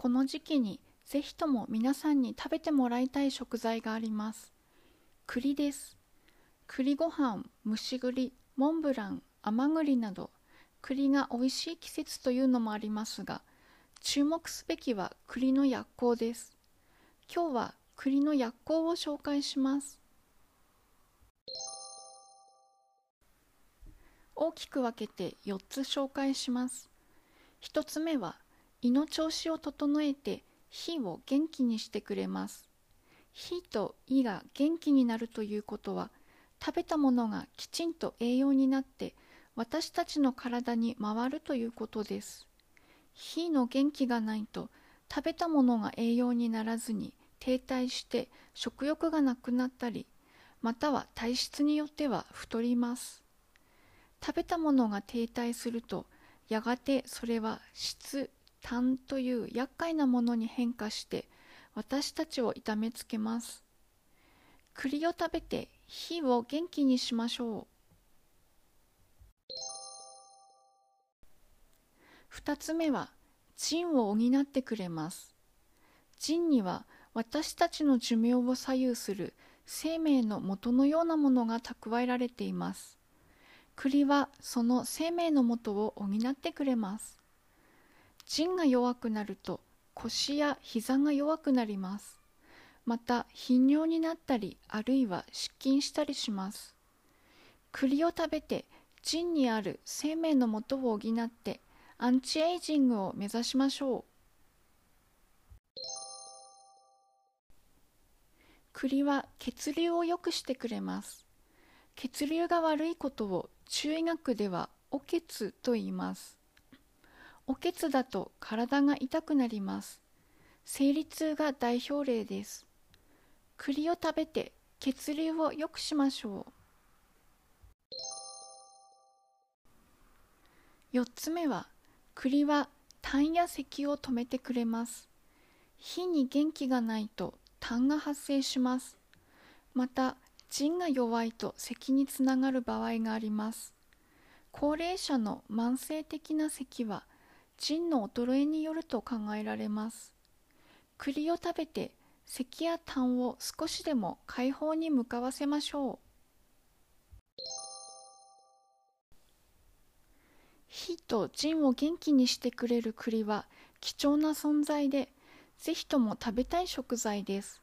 この時期にぜひとも皆さんに食べてもらいたい食材があります。栗です。栗ご飯、蒸し栗、モンブラン、甘栗など栗が美味しい季節というのもありますが注目すべきは栗の薬効です。今日は栗の薬効を紹介します。大きく分けて4つ紹介します。1つ目は胃の調子を整えて脾を元気にしてくれます。脾と胃が元気になるということは食べたものがきちんと栄養になって私たちの体に回るということです。脾の元気がないと食べたものが栄養にならずに停滞して食欲がなくなったりまたは体質によっては太ります食べたものが停滞するとやがてそれは質痰という厄介なものに変化して私たちを痛めつけます。栗を食べて火を元気にしましょう。2つ目は腎を補ってくれます。腎には私たちの寿命を左右する生命の元のようなものが蓄えられています。栗はその生命の元を補ってくれます。腎が弱くなると腰や膝が弱くなります。また頻尿になったりあるいは失禁したりします。栗を食べて腎にある生命の元を補ってアンチエイジングを目指しましょう。栗は血流を良くしてくれます。血流が悪いことを中医学ではお血と言います。お血だと体が痛くなります。生理痛が代表例です。栗を食べて血流を良くしましょう。4つ目は栗は痰や咳を止めてくれます。火に元気がないと痰が発生します。また腎が弱いと咳につながる場合があります。高齢者の慢性的な咳は腎の衰えによると考えられます。栗を食べて咳や痰を少しでも解放に向かわせましょう。火と腎を元気にしてくれる栗は貴重な存在でぜひとも食べたい食材です。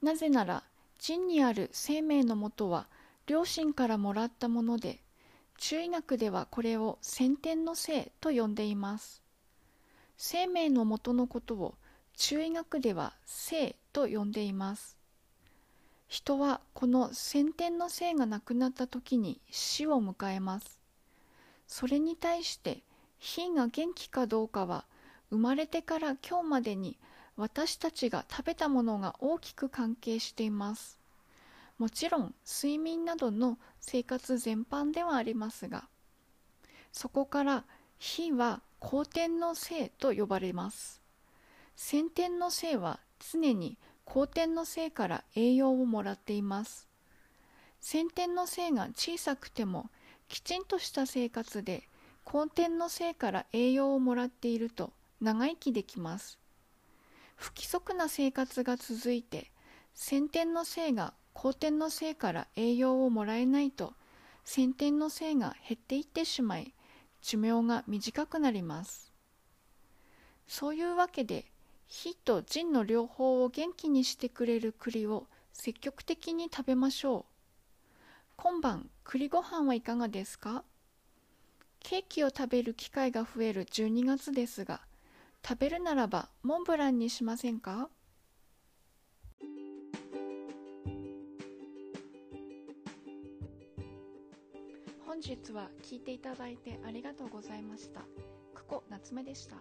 なぜなら腎にある生命のもとは両親からもらったもので中医学ではこれを先天の性と呼んでいます。生命のもとのことを中医学では性と呼んでいます。人はこの先天の性がなくなった時に死を迎えます。それに対して火が元気かどうかは生まれてから今日までに私たちが食べたものが大きく関係しています。もちろん睡眠などの生活全般ではありますがそこから火は後天の性と呼ばれます。先天の性は常に後天の性から栄養をもらっています。先天の性が小さくてもきちんとした生活で後天の性から栄養をもらっていると長生きできます。不規則な生活が続いて先天の性が後天の性から栄養をもらえないと先天の性が減っていってしまい寿命が短くなります。そういうわけで火と腎の両方を元気にしてくれる栗を積極的に食べましょう。今晩栗ご飯はいかがですか？ケーキを食べる機会が増える12月ですが食べるならばモンブランにしませんか？本日は聞いていただいてありがとうございました。ここ夏目でした。